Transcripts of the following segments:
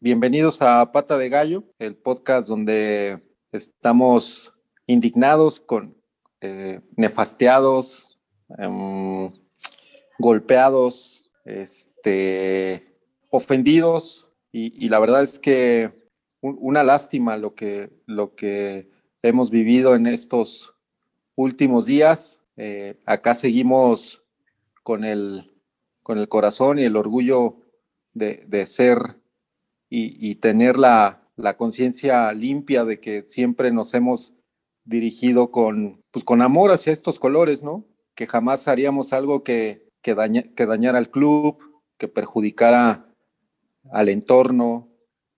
bienvenidos a Pata de Gallo, el podcast donde estamos indignados, con eh, nefasteados, em, golpeados, este, ofendidos y, la verdad es que una lástima lo que, lo que hemos vivido en estos últimos días. Eh, acá seguimos con el, con el corazón y el orgullo de, de ser y, tener la, la conciencia limpia de que siempre nos hemos dirigido con, pues con amor hacia estos colores, ¿no? Que jamás haríamos algo que, que, que dañara al club, que perjudicara al entorno,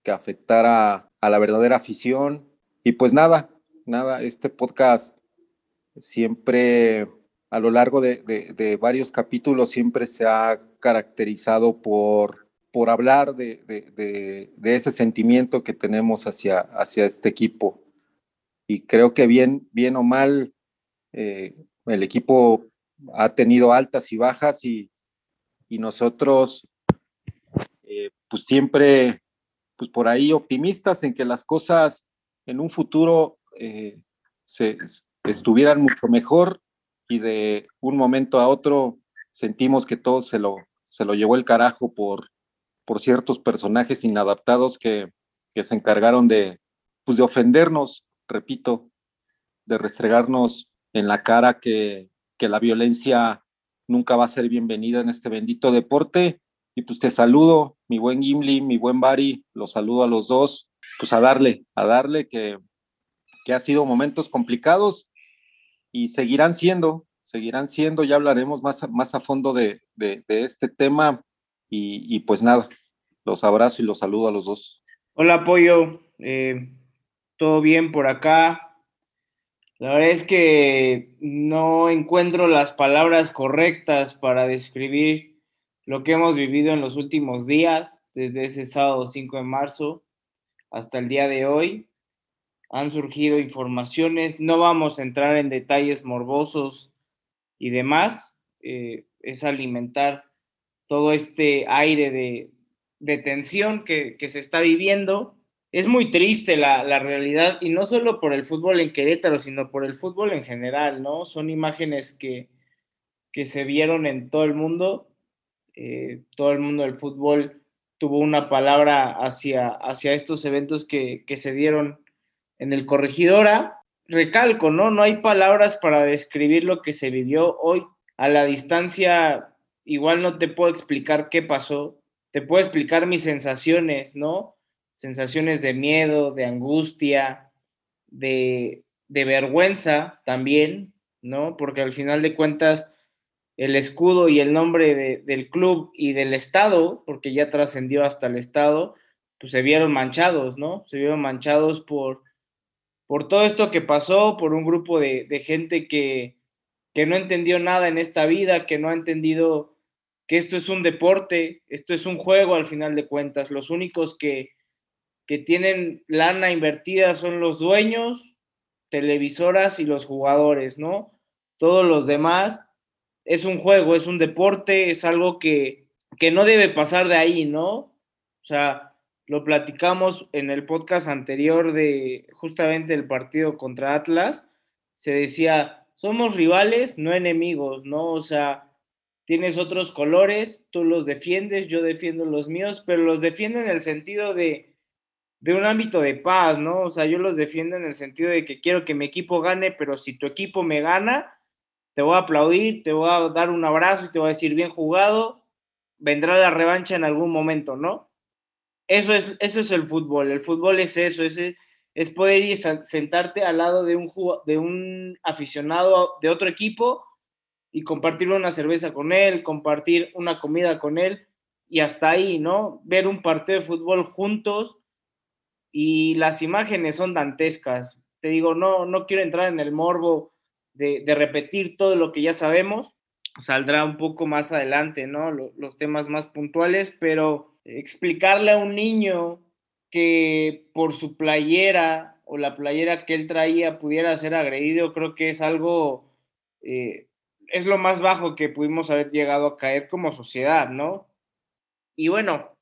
que afectara a la verdadera afición. Y pues nada, nada, este podcast siempre a lo largo de, varios capítulos siempre se ha caracterizado por, por hablar de, ese sentimiento que tenemos hacia, hacia este equipo. Y creo que bien, bien o mal, eh, el equipo ha tenido altas y bajas y, nosotros eh, pues siempre pues por ahí optimistas en que las cosas en un futuro eh, se, estuvieran mucho mejor y de un momento a otro sentimos que todo se lo, se lo llevó el carajo por, por ciertos personajes inadaptados que, que se encargaron de, pues de ofendernos, repito, de restregarnos en la cara que, que la violencia nunca va a ser bienvenida en este bendito deporte. Y pues te saludo, mi buen Gimli, mi buen Bari, los saludo a los dos, pues a darle, a darle que, que ha sido momentos complicados y seguirán siendo, seguirán siendo, ya hablaremos más, más a fondo de, este tema y, pues nada, los abrazo y los saludo a los dos. Hola Pollo, eh, todo bien por acá. La verdad es que no encuentro las palabras correctas para describir lo que hemos vivido en los últimos días, desde ese sábado 5 de marzo hasta el día de hoy han surgido informaciones, no vamos a entrar en detalles morbosos y demás, eh, es alimentar todo este aire de, tensión que, se está viviendo. Es muy triste la, realidad y no solo por el fútbol en Querétaro, sino por el fútbol en general, ¿no? Son imágenes que, que se vieron en todo el mundo. Eh, todo el mundo del fútbol tuvo una palabra hacia, hacia estos eventos que, que se dieron en el corregidora, recalco, ¿no? No hay palabras para describir lo que se vivió hoy. A la distancia, igual no te puedo explicar qué pasó, te puedo explicar mis sensaciones, ¿no? Sensaciones de miedo, de angustia, de, vergüenza también, ¿no? Porque al final de cuentas, el escudo y el nombre del club y del Estado, porque ya trascendió hasta el Estado, pues se vieron manchados, ¿no? Se vieron manchados por por todo esto que pasó, por un grupo de, gente que, no entendió nada en esta vida, que no ha entendido que esto es un deporte, esto es un juego al final de cuentas. Los únicos que, que tienen lana invertida son los dueños, televisoras y los jugadores, ¿no? Todos los demás es un juego, es un deporte, es algo que, que no debe pasar de ahí, ¿no? O sea, lo platicamos en el podcast anterior de justamente el partido contra Atlas, se decía, somos rivales, no enemigos, ¿no? O sea, tienes otros colores, tú los defiendes, yo defiendo los míos, pero los defiendo en el sentido de, de un ámbito de paz, ¿no? O sea, yo los defiendo en el sentido de que quiero que mi equipo gane, pero si tu equipo me gana, te voy a aplaudir, te voy a dar un abrazo y te voy a decir bien jugado, vendrá la revancha en algún momento, ¿no? Eso es, eso es el fútbol. El fútbol es eso, es, es poder ir sentarte al lado de un, de un aficionado de otro equipo y compartir una cerveza con él, compartir una comida con él y hasta ahí, ¿no? Ver un partido de fútbol juntos y las imágenes son dantescas. Te digo, no, no quiero entrar en el morbo de, repetir todo lo que ya sabemos. Saldrá un poco más adelante, ¿no? los temas más puntuales, pero explicarle a un niño que por su playera o la playera que él traía pudiera ser agredido, creo que es algo, eh, es lo más bajo que pudimos haber llegado a caer como sociedad, ¿no? Y bueno,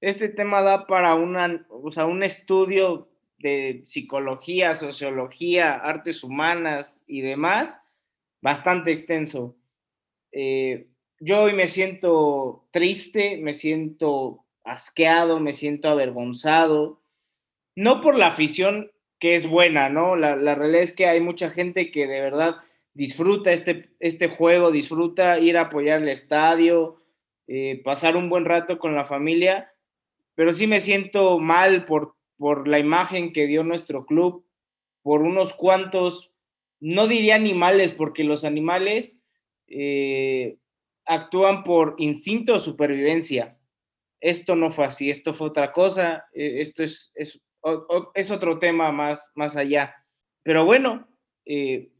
este tema da para una, o sea, un estudio de psicología, sociología, artes humanas y demás, bastante extenso. Eh, yo hoy me siento triste, me siento asqueado, me siento avergonzado, no por la afición que es buena, ¿no? La, realidad es que hay mucha gente que de verdad disfruta este, este juego, disfruta ir a apoyar el estadio, eh, pasar un buen rato con la familia, pero sí me siento mal por, por la imagen que dio nuestro club, por unos cuantos, no diría animales, porque los animales eh, actúan por instinto o supervivencia. Esto no fue así, esto fue otra cosa, eh, esto es, es, es, otro tema más, más allá. Pero bueno, eh,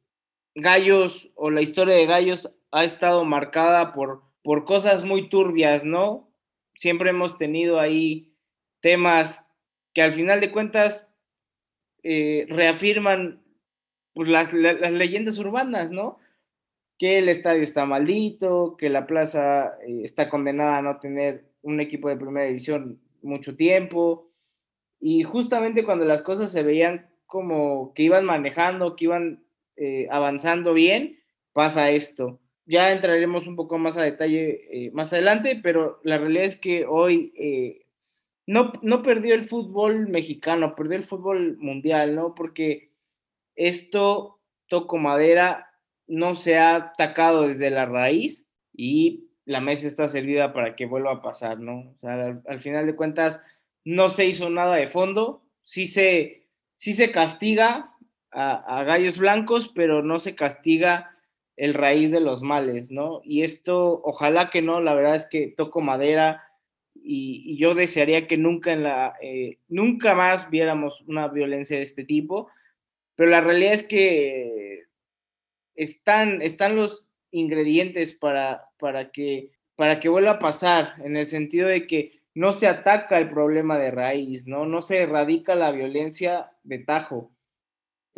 Gallos o la historia de Gallos ha estado marcada por, por cosas muy turbias, ¿no? Siempre hemos tenido ahí temas que al final de cuentas eh, reafirman pues, las, las, leyendas urbanas, ¿no? Que el estadio está maldito, que la plaza eh, está condenada a no tener un equipo de primera división mucho tiempo. Y justamente cuando las cosas se veían como que iban manejando, que iban eh, avanzando bien, pasa esto. Ya entraremos un poco más a detalle más adelante, pero la realidad es que hoy no, perdió el fútbol mexicano, perdió el fútbol mundial, ¿no? Porque esto, toco madera, no se ha atacado desde la raíz y la mesa está servida para que vuelva a pasar, ¿no? O sea, al, final de cuentas, no se hizo nada de fondo, sí se, sí se castiga a, gallos blancos, pero no se castiga el raíz de los males, ¿no? Y esto, ojalá que no, la verdad es que toco madera, y, yo desearía que nunca, en la, eh, nunca más viéramos una violencia de este tipo, pero la realidad es que están, están los ingredientes para, para, que, para que vuelva a pasar, en el sentido de que no se ataca el problema de raíz, ¿no? No se erradica la violencia de tajo.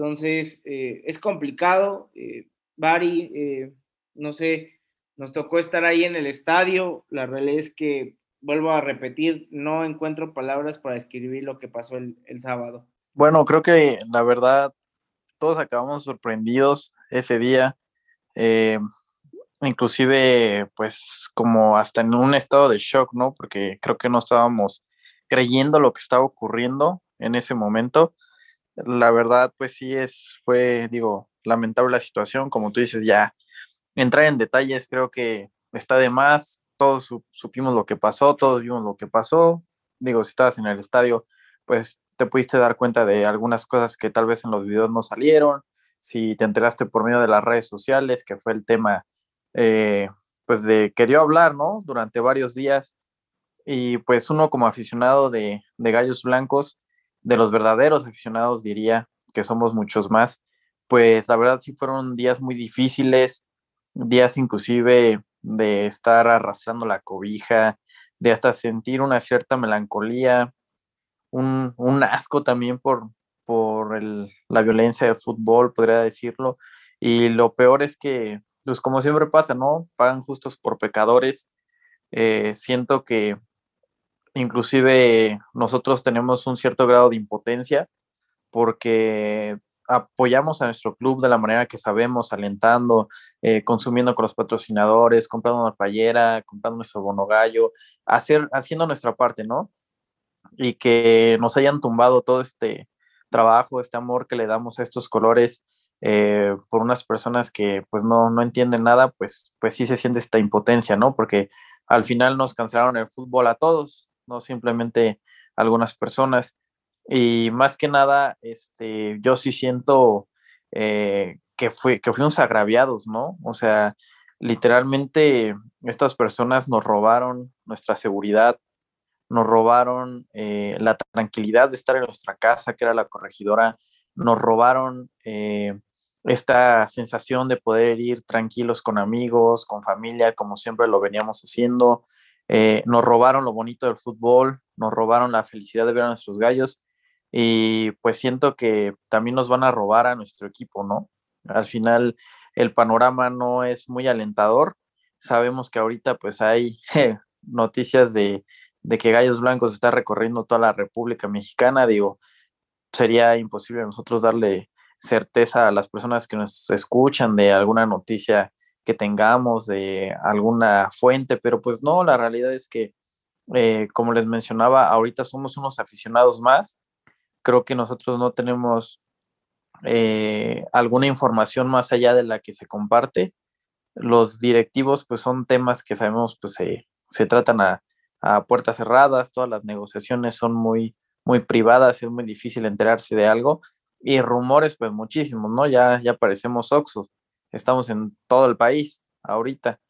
Entonces, eh, es complicado. Eh, Bari, no sé, nos tocó estar ahí en el estadio. La realidad es que vuelvo a repetir, no encuentro palabras para describir lo que pasó el, sábado. Bueno, creo que la verdad, todos acabamos sorprendidos ese día. Eh, inclusive, pues, como hasta en un estado de shock, ¿no? Porque creo que no estábamos creyendo lo que estaba ocurriendo en ese momento. La verdad, pues sí es, fue, digo, lamentable la situación, como tú dices, ya entrar en detalles creo que está de más todos supimos lo que pasó, todos vimos lo que pasó. Digo, si estabas en el estadio, pues te pudiste dar cuenta de algunas cosas que tal vez en los videos no salieron. Si te enteraste por medio de las redes sociales, que fue el tema, eh, pues de que dio a hablar, ¿no? Durante varios días. Y pues uno como aficionado de, de Gallos Blancos, de los verdaderos aficionados, diría que somos muchos más, pues la verdad sí fueron días muy difíciles, días inclusive de estar arrastrando la cobija, de hasta sentir una cierta melancolía, un, asco también por, por la violencia del fútbol, podría decirlo. Y lo peor es que, pues como siempre pasa, ¿no? Pagan justos por pecadores. Eh, siento que inclusive nosotros tenemos un cierto grado de impotencia porque apoyamos a nuestro club de la manera que sabemos, alentando, eh, consumiendo con los patrocinadores, comprando una playera, comprando nuestro bono gallo, hacer, haciendo nuestra parte, ¿no? Y que nos hayan tumbado todo este trabajo, este amor que le damos a estos colores eh, por unas personas que pues no, no entienden nada, pues, pues sí se siente esta impotencia, ¿no? Porque al final nos cancelaron el fútbol a todos, no simplemente algunas personas. Y más que nada, este, yo sí siento eh, que, que fuimos agraviados, ¿no? O sea, literalmente estas personas nos robaron nuestra seguridad, nos robaron eh, la tranquilidad de estar en nuestra casa, que era la corregidora, nos robaron eh, esta sensación de poder ir tranquilos con amigos, con familia, como siempre lo veníamos haciendo. Nos robaron lo bonito del fútbol, nos robaron la felicidad de ver a nuestros gallos y pues siento que también nos van a robar a nuestro equipo, ¿no? Al final el panorama no es muy alentador. Sabemos que ahorita pues hay noticias de, de que Gallos Blancos está recorriendo toda la República Mexicana, digo, sería imposible nosotros darle certeza a las personas que nos escuchan de alguna noticia que tengamos, de alguna fuente, pero pues no, la realidad es que, eh, como les mencionaba, ahorita somos unos aficionados más. Creo que nosotros no tenemos eh, alguna información más allá de la que se comparte. Los directivos, pues son temas que sabemos, pues se, tratan a, a, puertas cerradas, todas las negociaciones son muy, muy privadas, es muy difícil enterarse de algo. Y rumores, pues muchísimos, ¿no? Ya, ya parecemos Oxos, estamos en todo el país ahorita.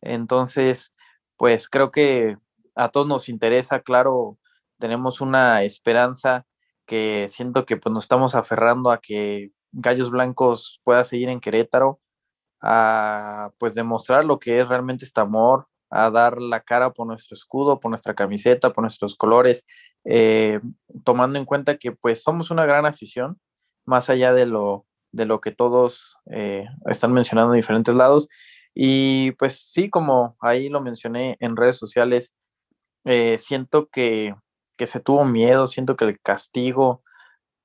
Entonces, pues creo que a todos nos interesa, claro, tenemos una esperanza que siento que pues nos estamos aferrando a que Gallos Blancos pueda seguir en Querétaro, a pues demostrar lo que es realmente este amor, a dar la cara por nuestro escudo, por nuestra camiseta, por nuestros colores, eh, tomando en cuenta que pues somos una gran afición, más allá de lo, de lo que todos eh, están mencionando en diferentes lados. Y pues sí, como ahí lo mencioné en redes sociales, eh, siento que que se tuvo miedo, siento que el castigo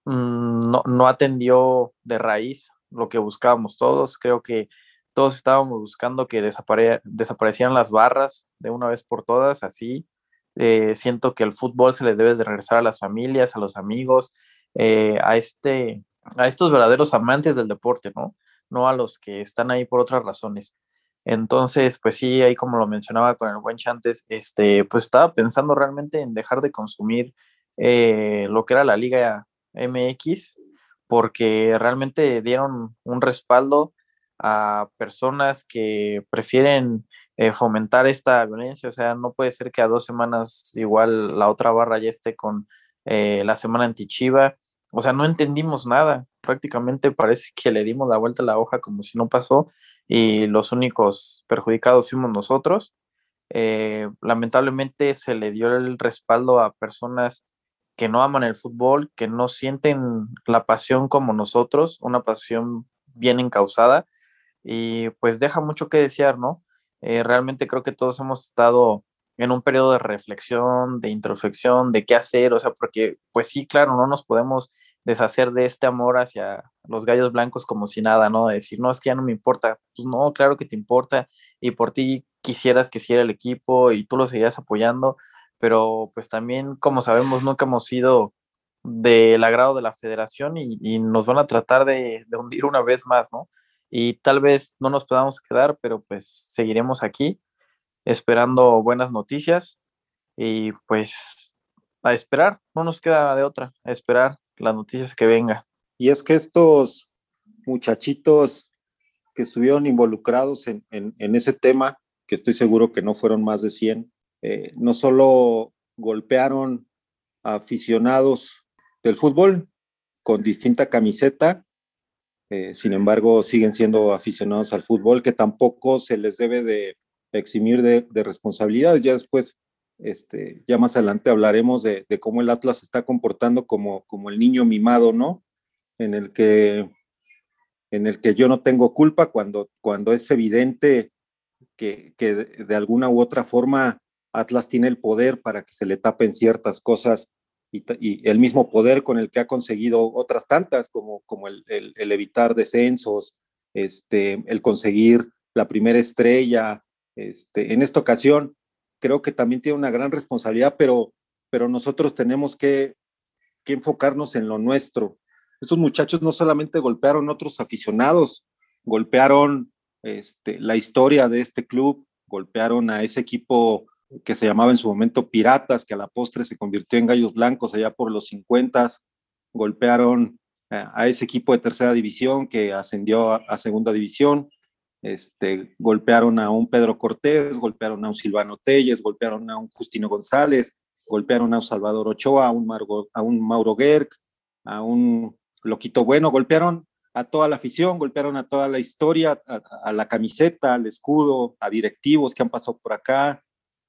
mm, no, atendió de raíz lo que buscábamos todos. Creo que todos estábamos buscando que desaparecieran las barras de una vez por todas, así. Eh, siento que el fútbol se le debe de regresar a las familias, a los amigos, a, este, a estos verdaderos amantes del deporte, ¿no? No a los que están ahí por otras razones. Entonces, pues sí, ahí como lo mencionaba con el buen Chantes, este, pues estaba pensando realmente en dejar de consumir eh, lo que era la Liga MX, porque realmente dieron un respaldo a personas que prefieren eh, fomentar esta violencia. O sea, no puede ser que a dos semanas igual la otra barra ya esté con eh, la semana anti-Chiva. O sea, no entendimos nada. Prácticamente parece que le dimos la vuelta a la hoja como si no pasó y los únicos perjudicados fuimos nosotros. Eh, lamentablemente se le dio el respaldo a personas que no aman el fútbol, que no sienten la pasión como nosotros, una pasión bien encausada y pues deja mucho que desear, ¿no? Eh, realmente creo que todos hemos estado en un periodo de reflexión, de introspección, de qué hacer, o sea, porque pues sí, claro, no nos podemos deshacer de este amor hacia los gallos blancos como si nada, ¿no? decir, no, es que ya no me importa. Pues no, claro que te importa y por ti quisieras que siguiera el equipo y tú lo seguías apoyando, pero pues también, como sabemos, nunca hemos sido del agrado de la federación y, nos van a tratar de, de, hundir una vez más, ¿no? Y tal vez no nos podamos quedar, pero pues seguiremos aquí esperando buenas noticias y pues a esperar, no nos queda de otra, a esperar las noticias que venga. Y es que estos muchachitos que estuvieron involucrados en, ese tema, que estoy seguro que no fueron más de 100, eh, no solo golpearon aficionados del fútbol con distinta camiseta, eh, sin embargo siguen siendo aficionados al fútbol, que tampoco se les debe de eximir de, de responsabilidades. Ya después este, ya más adelante hablaremos de, cómo el Atlas se está comportando como, como el niño mimado, ¿no? En el que, en el que yo no tengo culpa cuando, cuando es evidente que, de, alguna u otra forma Atlas tiene el poder para que se le tapen ciertas cosas y, el mismo poder con el que ha conseguido otras tantas, como, como el, evitar descensos, este, el conseguir la primera estrella. Este, en esta ocasión, creo que también tiene una gran responsabilidad, pero, nosotros tenemos que, enfocarnos en lo nuestro. Estos muchachos no solamente golpearon otros aficionados, golpearon este, la historia de este club, golpearon a ese equipo que se llamaba en su momento Piratas, que a la postre se convirtió en Gallos Blancos allá por los 50, golpearon a ese equipo de tercera división que ascendió a segunda división, este, golpearon a un Pedro Cortés, golpearon a un Silvano Telles, golpearon a un Justino González, golpearon a un Salvador Ochoa, a un, a un Mauro Gerg, a un Loquito Bueno, golpearon a toda la afición, golpearon a toda la historia, a, la camiseta, al escudo, a directivos que han pasado por acá.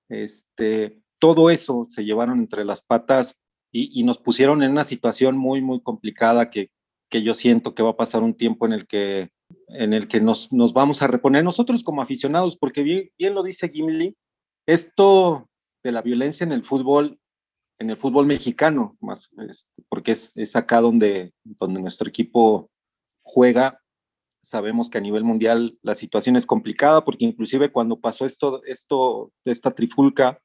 Este, todo eso se llevaron entre las patas y, nos pusieron en una situación muy, muy complicada que yo siento que va a pasar un tiempo en el que en el que nos, vamos a reponer nosotros como aficionados, porque bien, lo dice Gimli, esto de la violencia en el fútbol, en el fútbol mexicano, más, este, porque es, es acá donde, donde nuestro equipo juega. Sabemos que a nivel mundial la situación es complicada, porque inclusive cuando pasó esto, esto, esta trifulca,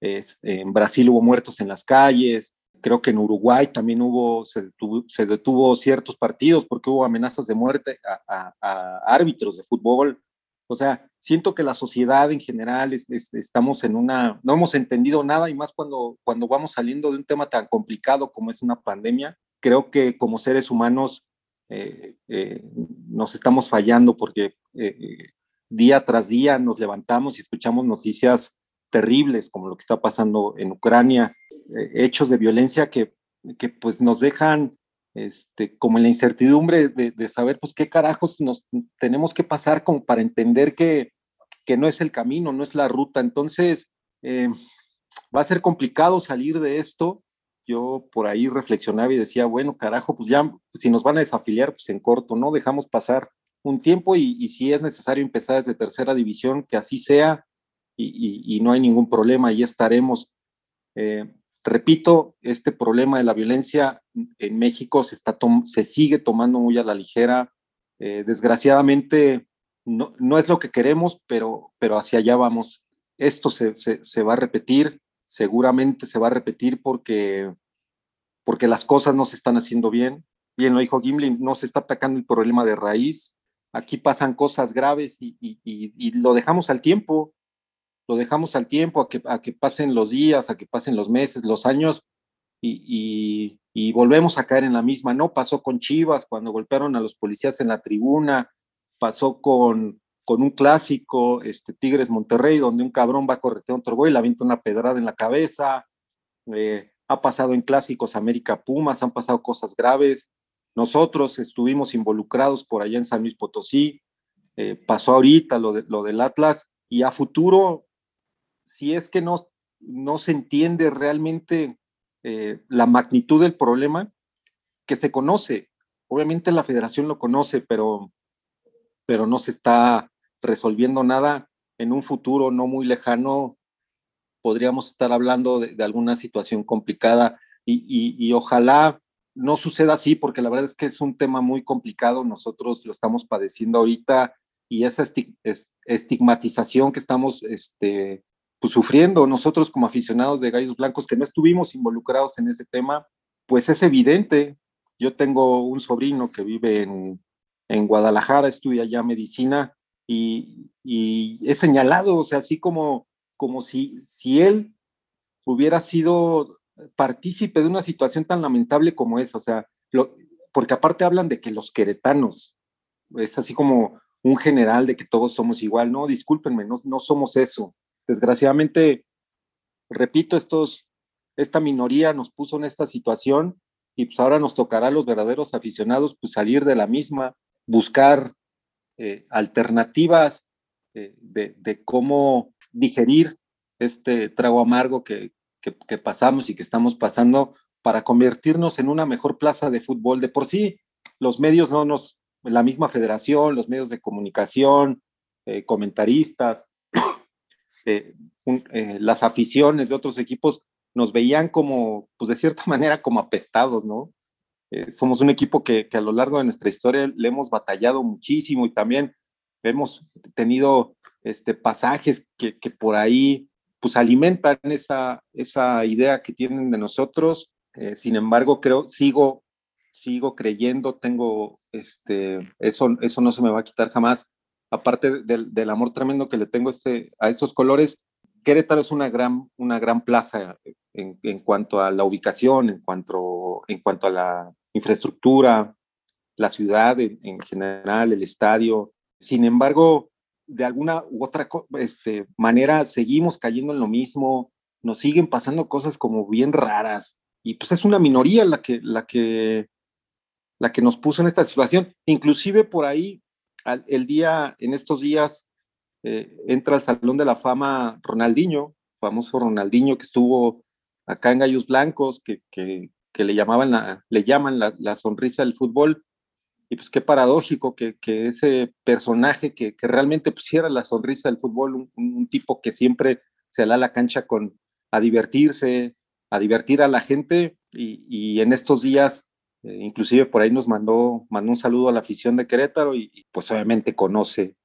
es, en Brasil hubo muertos en las calles, creo que en Uruguay también hubo, se detuvo, se detuvo ciertos partidos porque hubo amenazas de muerte a, a, árbitros de fútbol. O sea, siento que la sociedad en general es, estamos en una, no hemos entendido nada y más cuando, cuando vamos saliendo de un tema tan complicado como es una pandemia. Creo que como seres humanos eh, eh, nos estamos fallando porque eh, día tras día nos levantamos y escuchamos noticias terribles como lo que está pasando en Ucrania, eh, hechos de violencia que, que, pues nos dejan este, como en la incertidumbre de, de, saber pues qué carajos nos tenemos que pasar como para entender que, que no es el camino, no es la ruta. Entonces, eh, va a ser complicado salir de esto. Yo por ahí reflexionaba y decía, bueno, carajo, pues ya, si nos van a desafiliar, pues en corto, ¿no? Dejamos pasar un tiempo y, y si es necesario empezar desde tercera división, que así sea, y, y, y no hay ningún problema, ahí estaremos. Eh, repito, este problema de la violencia en México se, está se sigue tomando muy a la ligera. Eh, desgraciadamente, no, no, es lo que queremos, pero, pero hacia allá vamos. Esto se, se, se, va a repetir, seguramente se va a repetir porque, porque las cosas no se están haciendo bien. Bien lo dijo Gimli, no se está atacando el problema de raíz. Aquí pasan cosas graves y, y, y lo dejamos al tiempo lo dejamos al tiempo, a que, a que pasen los días, a que pasen los meses, los años, y, y, y, volvemos a caer en la misma, ¿no? Pasó con Chivas cuando golpearon a los policías en la tribuna, pasó con, con un clásico, este, Tigres Monterrey, donde un cabrón va a corretear a otro güey, le avienta una pedrada en la cabeza, eh, ha pasado en clásicos América Pumas, han pasado cosas graves, nosotros estuvimos involucrados por allá en San Luis Potosí, eh, pasó ahorita lo, de, lo del Atlas, y a futuro si es que no, no se entiende realmente eh, la magnitud del problema, que se conoce. Obviamente la federación lo conoce, pero, pero no se está resolviendo nada. En un futuro no muy lejano podríamos estar hablando de, alguna situación complicada y, y, y, ojalá no suceda así, porque la verdad es que es un tema muy complicado. Nosotros lo estamos padeciendo ahorita y esa estigmatización que estamos este, pues, sufriendo. Nosotros como aficionados de Gallos Blancos que no estuvimos involucrados en ese tema, pues es evidente. Yo tengo un sobrino que vive en, en Guadalajara, estudia ya medicina y, y he señalado, o sea, así como, como si, si él hubiera sido partícipe de una situación tan lamentable como esa, o sea, porque aparte hablan de que los queretanos, es así como un general de que todos somos igual, no, discúlpenme, no, no somos eso, Desgraciadamente, repito, esta minoría nos puso en esta situación y pues ahora nos tocará a los verdaderos aficionados pues salir de la misma, buscar eh, alternativas eh, de, cómo digerir este trago amargo que, que, que, pasamos y que estamos pasando para convertirnos en una mejor plaza de fútbol. De por sí, los medios no nos, la misma federación, los medios de comunicación, eh, comentaristas, un, eh, las aficiones de otros equipos nos veían como, pues de cierta manera, como apestados, ¿no? Eh, somos un equipo que, que, a lo largo de nuestra historia le hemos batallado muchísimo y también hemos tenido este, pasajes que, que por ahí pues alimentan esa, esa idea que tienen de nosotros. Eh, sin embargo, creo, sigo, sigo creyendo, tengo, este, eso, eso no se me va a quitar jamás, aparte del, amor tremendo que le tengo este, a estos colores, Querétaro es una gran, plaza en, cuanto a la ubicación, en cuanto, a la infraestructura, la ciudad en, en general, el estadio. Sin embargo, de alguna u otra este, manera seguimos cayendo en lo mismo, nos siguen pasando cosas como bien raras y pues es una minoría la que nos puso en esta situación. Inclusive por ahí el día, en estos días, eh, entra al Salón de la Fama Ronaldinho, famoso Ronaldinho que estuvo acá en Gallos Blancos, que, que, le llamaban la, le llaman la, sonrisa del fútbol. Y pues qué paradójico que, ese personaje que, realmente pusiera la sonrisa del fútbol, un, tipo que siempre sale a la cancha con, a divertirse, a divertir a la gente y, en estos días, eh, inclusive por ahí nos mandó, mandó un saludo a la afición de Querétaro y, pues obviamente conoce,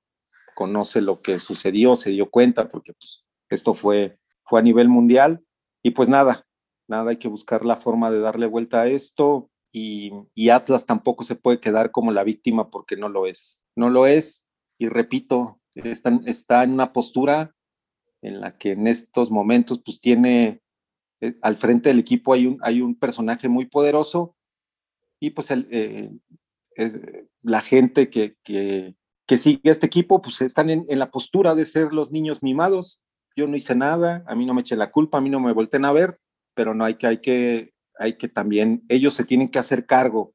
conoce lo que sucedió, se dio cuenta porque pues, esto fue, fue a nivel mundial. Y pues nada, nada, hay que buscar la forma de darle vuelta a esto y, y Atlas tampoco se puede quedar como la víctima porque no lo es, no lo es. Y repito, está, está en una postura en la que en estos momentos pues tiene eh, al frente del equipo hay un, hay un personaje muy poderoso y pues el, eh, la gente que, que, que, sigue este equipo pues están en, en, la postura de ser los niños mimados. Yo no hice nada, a mí no me eché la culpa, a mí no me volteen a ver, pero no hay que, hay que, hay que también, ellos se tienen que hacer cargo,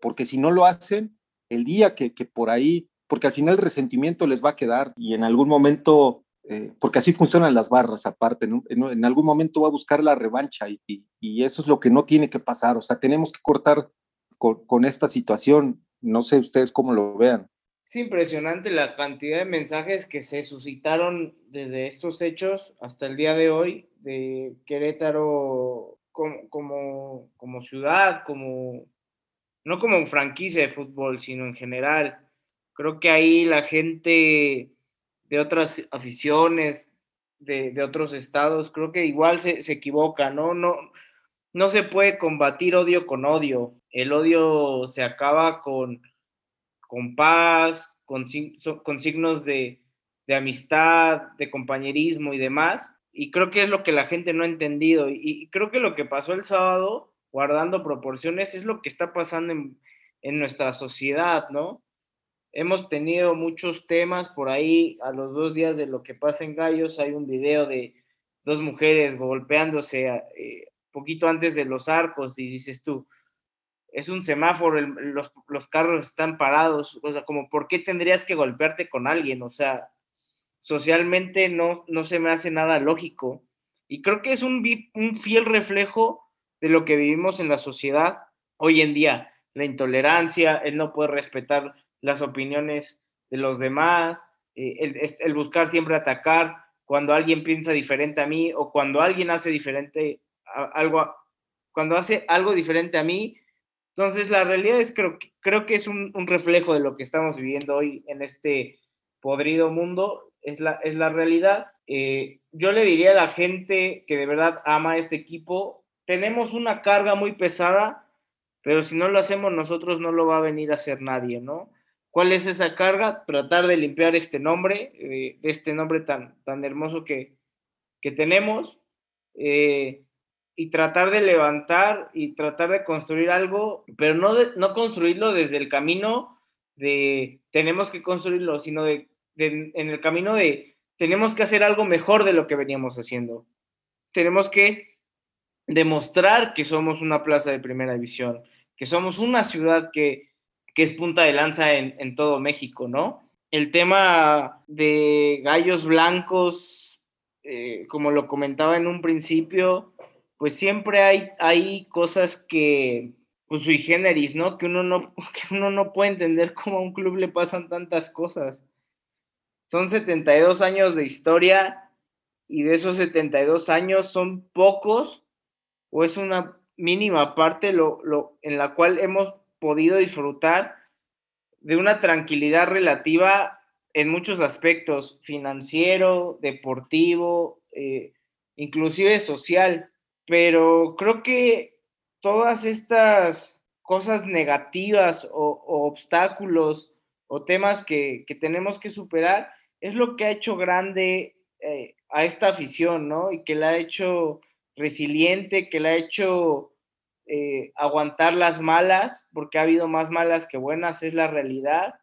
porque si no lo hacen, el día que, que por ahí, porque al final el resentimiento les va a quedar y en algún momento eh, porque así funcionan las barras aparte, en, algún momento va a buscar la revancha y, y, eso es lo que no tiene que pasar, o sea, tenemos que cortar con, esta situación, no sé ustedes cómo lo vean. Es impresionante la cantidad de mensajes que se suscitaron desde estos hechos hasta el día de hoy de Querétaro como, como, como ciudad, como, no como franquicia de fútbol, sino en general. Creo que ahí la gente de otras aficiones, de, de otros estados, creo que igual se, se, equivoca, ¿no? ¿no? No se puede combatir odio con odio. El odio se acaba con, con paz, con, con signos de, de amistad, de compañerismo y demás. Y creo que es lo que la gente no ha entendido. Y, creo que lo que pasó el sábado, guardando proporciones, es lo que está pasando en, en nuestra sociedad, ¿no? Hemos tenido muchos temas por ahí. A los dos días de lo que pasa en Gallos hay un video de dos mujeres golpeándose eh, poquito antes de los arcos y dices tú, es un semáforo, los, los, carros están parados, o sea, como, ¿por qué tendrías que golpearte con alguien? O sea, socialmente no, no se me hace nada lógico. Y creo que es un, un fiel reflejo de lo que vivimos en la sociedad hoy en día. La intolerancia, el no poder respetar las opiniones de los demás, eh, el, el, buscar siempre atacar cuando alguien piensa diferente a mí o cuando alguien hace diferente algo, cuando hace algo diferente a mí. Entonces, la realidad es creo, creo que es un, reflejo de lo que estamos viviendo hoy en este podrido mundo, es la, es la realidad. Eh, yo le diría a la gente que de verdad ama este equipo, tenemos una carga muy pesada, pero si no lo hacemos nosotros no lo va a venir a hacer nadie, ¿no? ¿Cuál es esa carga? Tratar de limpiar este nombre, eh, este nombre tan, tan hermoso que, que tenemos, eh, y tratar de levantar y tratar de construir algo, pero no, no construirlo desde el camino de tenemos que construirlo, sino de, de, en el camino de tenemos que hacer algo mejor de lo que veníamos haciendo. Tenemos que demostrar que somos una plaza de primera división, que somos una ciudad que que es punta de lanza en, en todo México, ¿no? El tema de gallos blancos, eh, como lo comentaba en un principio, pues siempre hay, hay cosas que, pues sui generis, ¿no? Que uno no, que uno no puede entender cómo a un club le pasan tantas cosas. Son 72 años de historia y de esos 72 años son pocos o es una mínima parte lo, lo, en la cual hemos podido disfrutar de una tranquilidad relativa en muchos aspectos, financiero, deportivo, eh, inclusive social. Pero creo que todas estas cosas negativas o, obstáculos o temas que, que, tenemos que superar es lo que ha hecho grande eh, a esta afición, ¿no? Y que la ha hecho resiliente, que la ha hecho eh, aguantar las malas, porque ha habido más malas que buenas, es la realidad.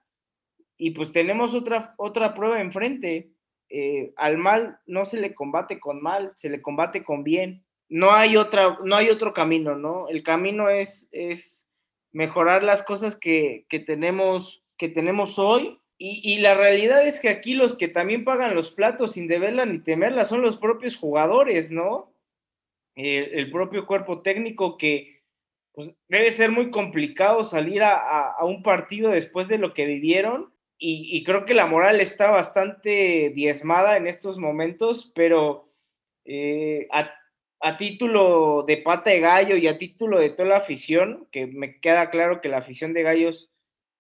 Y pues tenemos otra, otra prueba enfrente. Eh, al mal no se le combate con mal, se le combate con bien. No hay, otra, no hay otro camino, ¿no? El camino es, es mejorar las cosas que, que tenemos, que tenemos hoy y, y, la realidad es que aquí los que también pagan los platos sin deberla ni temerla son los propios jugadores, ¿no? El, propio cuerpo técnico que, pues debe ser muy complicado salir a, a, a un partido después de lo que vivieron y, y, creo que la moral está bastante diezmada en estos momentos, pero eh, a, título de pata de gallo y a título de toda la afición, que me queda claro que la afición de gallos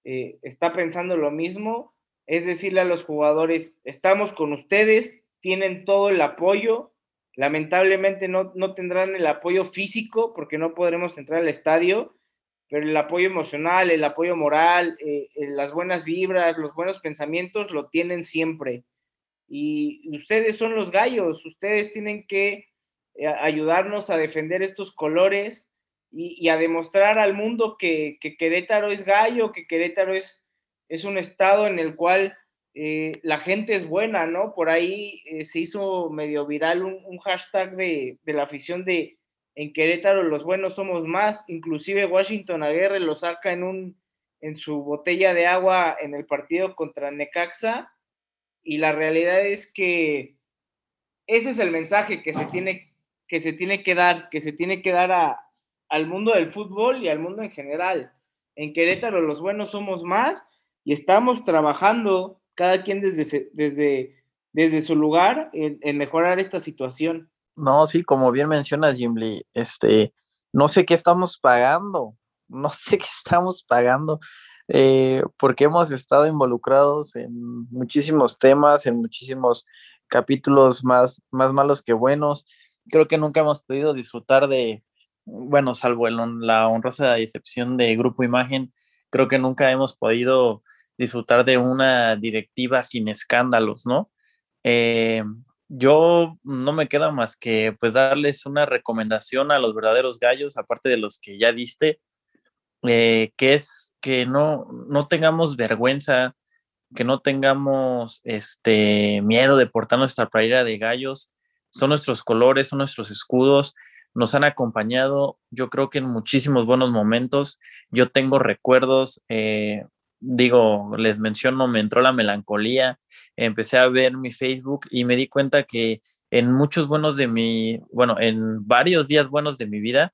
eh, está pensando lo mismo, es decirle a los jugadores, estamos con ustedes, tienen todo el apoyo, lamentablemente no, no tendrán el apoyo físico porque no podremos entrar al estadio, pero el apoyo emocional, el apoyo moral, eh, eh, las buenas vibras, los buenos pensamientos lo tienen siempre. Y ustedes son los gallos, ustedes tienen que eh, ayudarnos a defender estos colores y, a demostrar al mundo que, Querétaro es gallo, que Querétaro es, es un estado en el cual la gente es buena, ¿no? Por ahí se hizo medio viral un, un hashtag de, de la afición de en Querétaro los buenos somos más, inclusive Washington Aguirre lo saca en un en su botella de agua en el partido contra Necaxa y la realidad es que ese es el mensaje que se tiene que se tiene que dar, que se tiene que dar a, al mundo del fútbol y al mundo en general. En Querétaro los buenos somos más y estamos trabajando cada quien desde, desde, desde su lugar en mejorar esta situación. No, sí, como bien mencionas, Jim Lee, este, no sé qué estamos pagando, no sé qué estamos pagando, eh, porque hemos estado involucrados en muchísimos temas, en muchísimos capítulos más, más malos que buenos. Creo que nunca hemos podido disfrutar de, bueno, salvo la honrosa excepción de Grupo Imagen, creo que nunca hemos podido disfrutar de una directiva sin escándalos, ¿no? Eh, yo no me queda más que pues darles una recomendación a los verdaderos gallos, aparte de los que ya diste, eh, que es que no, no tengamos vergüenza, que no tengamos este miedo de portar nuestra playera de gallos. Son nuestros colores, son nuestros escudos, nos han acompañado, yo creo que en muchísimos buenos momentos. Yo tengo recuerdos, eh, digo, les menciono, me entró la melancolía, empecé a ver mi Facebook y me di cuenta que en muchos buenos de mi, bueno, en varios días buenos de mi vida,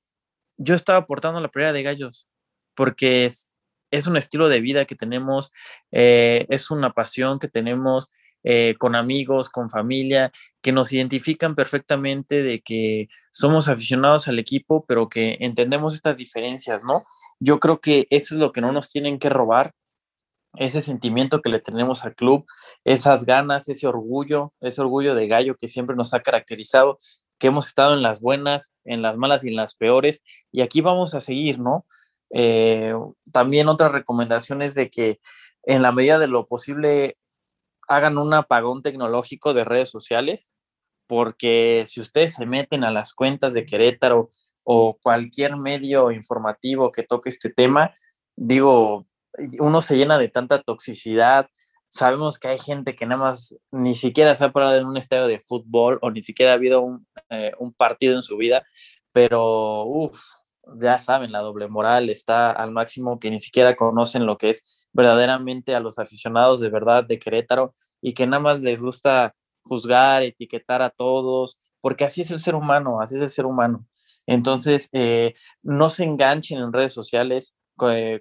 yo estaba aportando la pelea de gallos, porque es, es, un estilo de vida que tenemos, eh, es una pasión que tenemos eh, con amigos, con familia, que nos identifican perfectamente de que somos aficionados al equipo, pero que entendemos estas diferencias, ¿no? Yo creo que eso es lo que no nos tienen que robar, ese sentimiento que le tenemos al club, esas ganas, ese orgullo, ese orgullo de gallo que siempre nos ha caracterizado, que hemos estado en las buenas, en las malas y en las peores, y aquí vamos a seguir, ¿no? Eh, también otra recomendación es de que en la medida de lo posible hagan un apagón tecnológico de redes sociales, porque si ustedes se meten a las cuentas de Querétaro o cualquier medio informativo que toque este tema, digo, uno se llena de tanta toxicidad. Sabemos que hay gente que nada más ni siquiera se ha parado en un estadio de fútbol o ni siquiera ha habido un, eh, un partido en su vida, pero uff, ya saben, la doble moral está al máximo, que ni siquiera conocen lo que es verdaderamente a los aficionados de verdad de Querétaro y que nada más les gusta juzgar, etiquetar a todos, porque así es el ser humano, así es el ser humano. Entonces, eh, no se enganchen en redes sociales,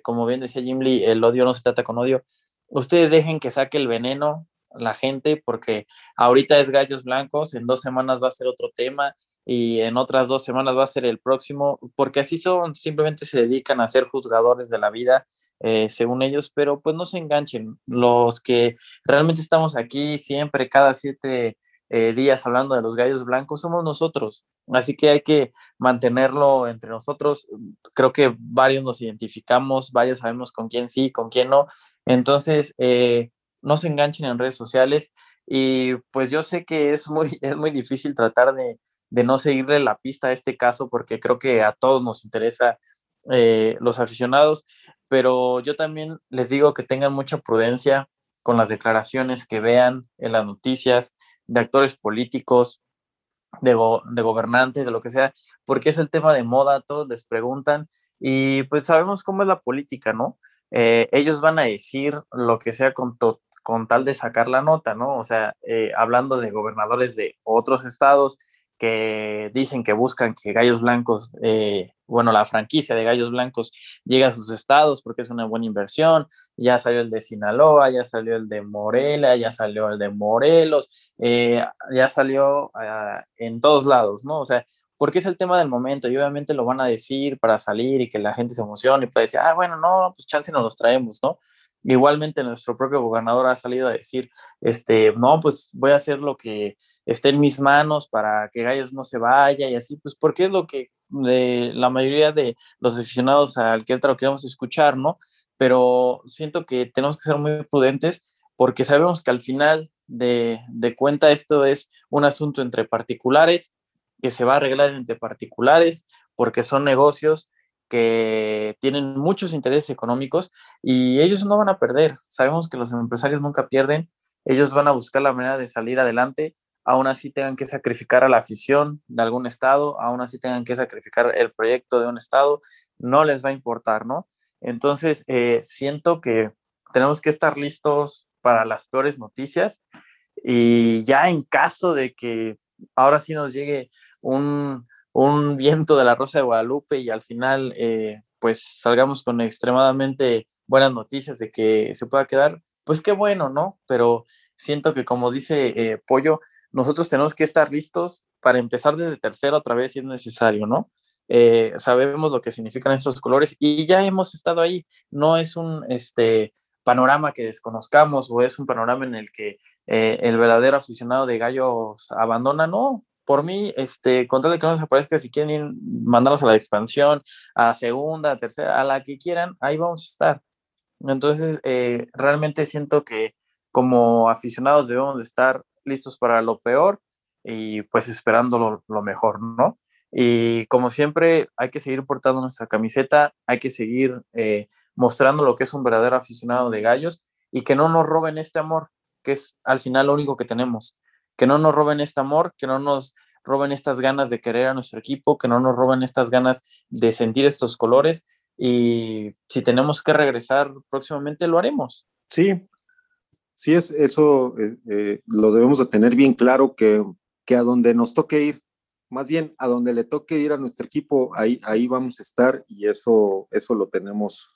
como bien decía Jim Lee, el odio no se trata con odio. Ustedes dejen que saque el veneno la gente, porque ahorita es gallos blancos, en dos semanas va a ser otro tema y en otras dos semanas va a ser el próximo, porque así son, simplemente se dedican a ser juzgadores de la vida, eh, según ellos, pero pues no se enganchen. Los que realmente estamos aquí siempre, cada siete eh, días hablando de los gallos blancos somos nosotros. Así que hay que mantenerlo entre nosotros. Creo que varios nos identificamos, varios sabemos con quién sí, con quién no. Entonces, eh, no se enganchen en redes sociales. Y pues yo sé que es muy, es muy difícil tratar de, de no seguirle la pista a este caso porque creo que a todos nos interesa eh, los aficionados, pero yo también les digo que tengan mucha prudencia con las declaraciones que vean en las noticias, de actores políticos, de, de, gobernantes, de lo que sea, porque es el tema de moda, todos les preguntan y pues sabemos cómo es la política, ¿no? Eh, ellos van a decir lo que sea con, con tal de sacar la nota, ¿no? O sea, eh, hablando de gobernadores de otros estados que dicen que buscan que Gallos Blancos, eh, bueno, la franquicia de Gallos Blancos llegue a sus estados porque es una buena inversión. Ya salió el de Sinaloa, ya salió el de Morelia, ya salió el de Morelos, eh, ya salió ah, en todos lados, ¿no? O sea, porque es el tema del momento y obviamente lo van a decir para salir y que la gente se emocione y puede decir, ah, bueno, no, pues chance nos los traemos, ¿no? Igualmente nuestro propio gobernador ha salido a decir, este, no, pues voy a hacer lo que esté en mis manos para que Gallos no se vaya y así, pues porque es lo que la mayoría de los aficionados al lo queremos escuchar, ¿no? Pero siento que tenemos que ser muy prudentes porque sabemos que al final de, de cuenta esto es un asunto entre particulares que se va a arreglar entre particulares porque son negocios que tienen muchos intereses económicos y ellos no van a perder. Sabemos que los empresarios nunca pierden, ellos van a buscar la manera de salir adelante, aún así tengan que sacrificar a la afición de algún estado, aún así tengan que sacrificar el proyecto de un estado, no les va a importar, ¿no? Entonces, eh, siento que tenemos que estar listos para las peores noticias y ya en caso de que ahora sí nos llegue un, un viento de la Rosa de Guadalupe y al final eh, pues salgamos con extremadamente buenas noticias de que se pueda quedar, pues qué bueno, ¿no? Pero siento que como dice eh, Pollo, nosotros tenemos que estar listos para empezar desde tercero otra vez si es necesario, ¿no? Eh, sabemos lo que significan estos colores y ya hemos estado ahí, no es un este, panorama que desconozcamos o es un panorama en el que el verdadero aficionado de gallos abandona, no, por mí, este, con tal de que no desaparezca, si quieren ir, mandarnos a la expansión, a segunda, a tercera, a la que quieran, ahí vamos a estar. Entonces, eh, realmente siento que como aficionados debemos de estar listos para lo peor y pues esperando lo, mejor, ¿no? Y como siempre, hay que seguir portando nuestra camiseta, hay que seguir eh, mostrando lo que es un verdadero aficionado de gallos y que no nos roben este amor, que es al final lo único que tenemos que no nos roben este amor, que no nos roben estas ganas de querer a nuestro equipo, que no nos roben estas ganas de sentir estos colores y si tenemos que regresar próximamente lo haremos. Sí, sí, es, eso eh, eh, lo debemos de tener bien claro que, que a donde nos toque ir, más bien a donde le toque ir a nuestro equipo, ahí, ahí vamos a estar y eso, eso lo tenemos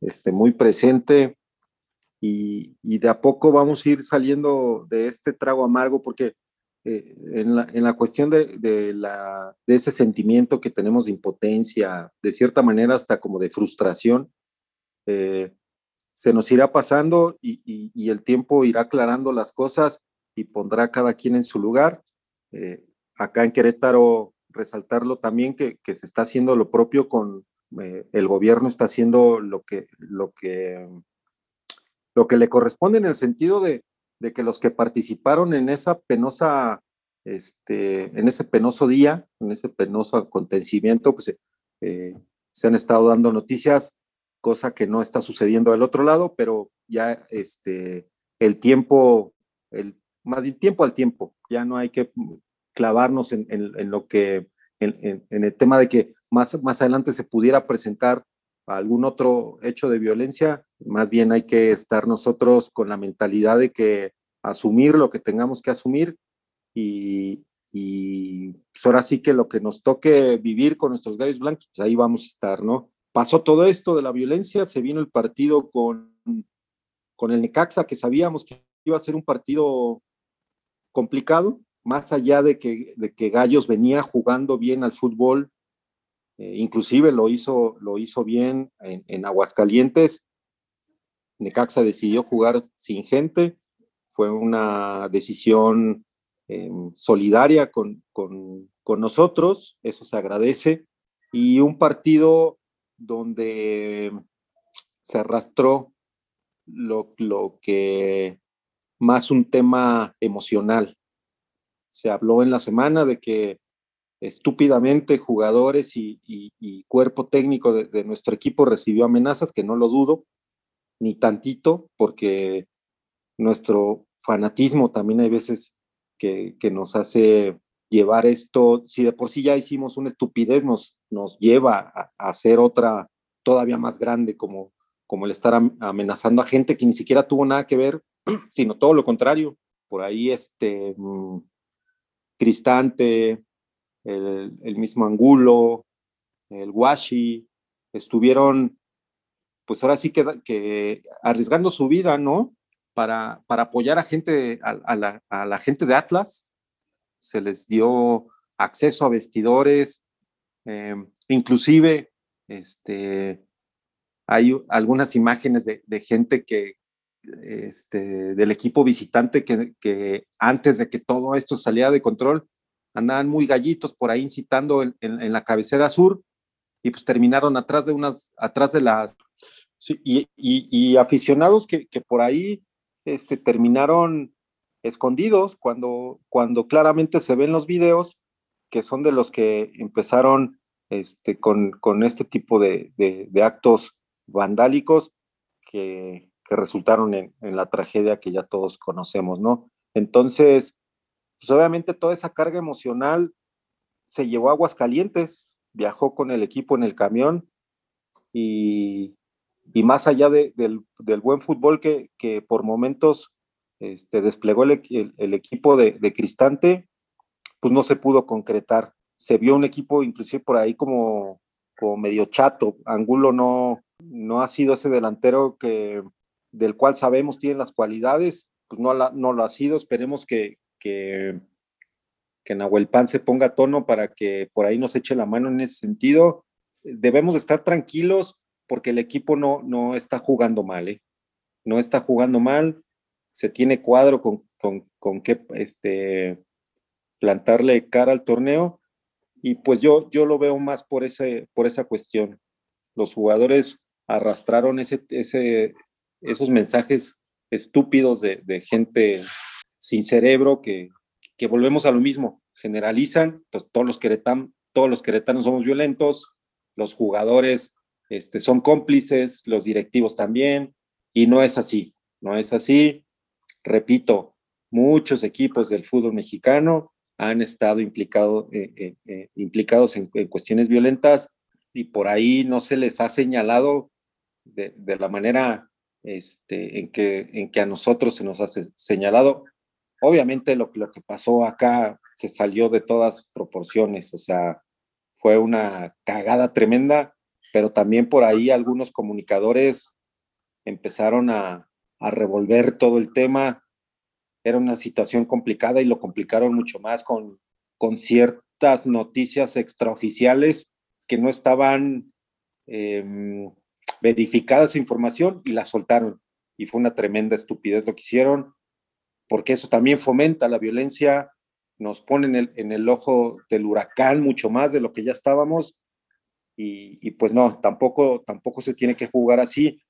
este, muy presente y, de a poco vamos a ir saliendo de este trago amargo porque eh, en, la, en, la, cuestión de, de, la, de ese sentimiento que tenemos de impotencia, de cierta manera hasta como de frustración, eh, se nos irá pasando y, el tiempo irá aclarando las cosas y pondrá cada quien en su lugar. Eh, acá en Querétaro, resaltarlo también que, se está haciendo lo propio con el gobierno, está haciendo lo que, lo que lo que le corresponde en el sentido de, que los que participaron en esa penosa, este, en ese penoso día, en ese penoso acontecimiento, pues eh, se han estado dando noticias, cosa que no está sucediendo del otro lado, pero ya este, el tiempo, el, más bien tiempo al tiempo, ya no hay que clavarnos en, lo que, en, en, el tema de que más, más adelante se pudiera presentar algún otro hecho de violencia, más bien hay que estar nosotros con la mentalidad de que asumir lo que tengamos que asumir y, y pues ahora sí que lo que nos toque vivir con nuestros gallos blancos, pues ahí vamos a estar, ¿no? Pasó todo esto de la violencia, se vino el partido con, con el Necaxa, que sabíamos que iba a ser un partido complicado, más allá de que, de que Gallos venía jugando bien al fútbol, eh, inclusive lo hizo, lo hizo bien en, Aguascalientes. Necaxa decidió jugar sin gente. Fue una decisión eh, solidaria con, con, con, nosotros, eso se agradece. Y un partido donde se arrastró lo, lo que más un tema emocional. Se habló en la semana de que estúpidamente jugadores y, cuerpo técnico de, nuestro equipo recibió amenazas, que no lo dudo, ni tantito, porque nuestro fanatismo también hay veces que, nos hace llevar esto, si de por sí ya hicimos una estupidez, nos, nos lleva a, hacer otra todavía más grande, como, como el estar amenazando a gente que ni siquiera tuvo nada que ver, sino todo lo contrario. Por ahí, este, mm, Cristante, el, mismo Angulo, el Washi, estuvieron, pues ahora sí que, que arriesgando su vida, ¿no? Para, para apoyar a gente, a, la, a la gente de Atlas, se les dio acceso a vestidores, em, inclusive este, hay algunas imágenes de, gente que, este, del equipo visitante que, que, antes de que todo esto saliera de control, andaban muy gallitos por ahí incitando en, en, la cabecera sur y pues terminaron atrás de unas, atrás de las, y, y, y, aficionados que, que, por ahí este, terminaron escondidos cuando, cuando claramente se ven los videos que son de los que empezaron este, con, con este tipo de, de, actos vandálicos que, que resultaron en, la tragedia que ya todos conocemos, ¿no? Entonces, pues obviamente toda esa carga emocional se llevó a Aguascalientes, viajó con el equipo en el camión y, y más allá de, del, del, buen fútbol que, que por momentos este, desplegó el, equipo de, Cristante, pues no se pudo concretar. Se vio un equipo inclusive por ahí como, medio chato. Angulo no, no ha sido ese delantero que, del cual sabemos tiene las cualidades, pues no, no lo ha sido. Esperemos que, que, que Nahuel se ponga tono para que por ahí nos eche la mano en ese sentido. Debemos estar tranquilos porque el equipo no, no está jugando mal, ¿eh? no está jugando mal, se tiene cuadro con, con, con qué este, plantarle cara al torneo y pues yo, yo lo veo más por, ese, por esa cuestión. Los jugadores arrastraron ese, ese, esos mensajes estúpidos de, gente sin cerebro que, que, volvemos a lo mismo, generalizan, pues todos los, queretan, todos los queretanos somos violentos, los jugadores este, son cómplices, los directivos también, y no es así, no es así. Repito, muchos equipos del fútbol mexicano han estado implicado, eh, eh, eh, implicados en, cuestiones violentas y por ahí no se les ha señalado de, de la manera este, en, que, en que a nosotros se nos ha señalado. Obviamente lo, lo que pasó acá se salió de todas proporciones, o sea, fue una cagada tremenda, pero también por ahí algunos comunicadores empezaron a, a revolver todo el tema era una situación complicada y lo complicaron mucho más con, con ciertas noticias extraoficiales que no estaban eh, verificadas información y la soltaron. Y fue una tremenda estupidez lo que hicieron, porque eso también fomenta la violencia, nos pone en el, en el ojo del huracán mucho más de lo que ya estábamos. Y, y, pues no, tampoco, tampoco se tiene que jugar así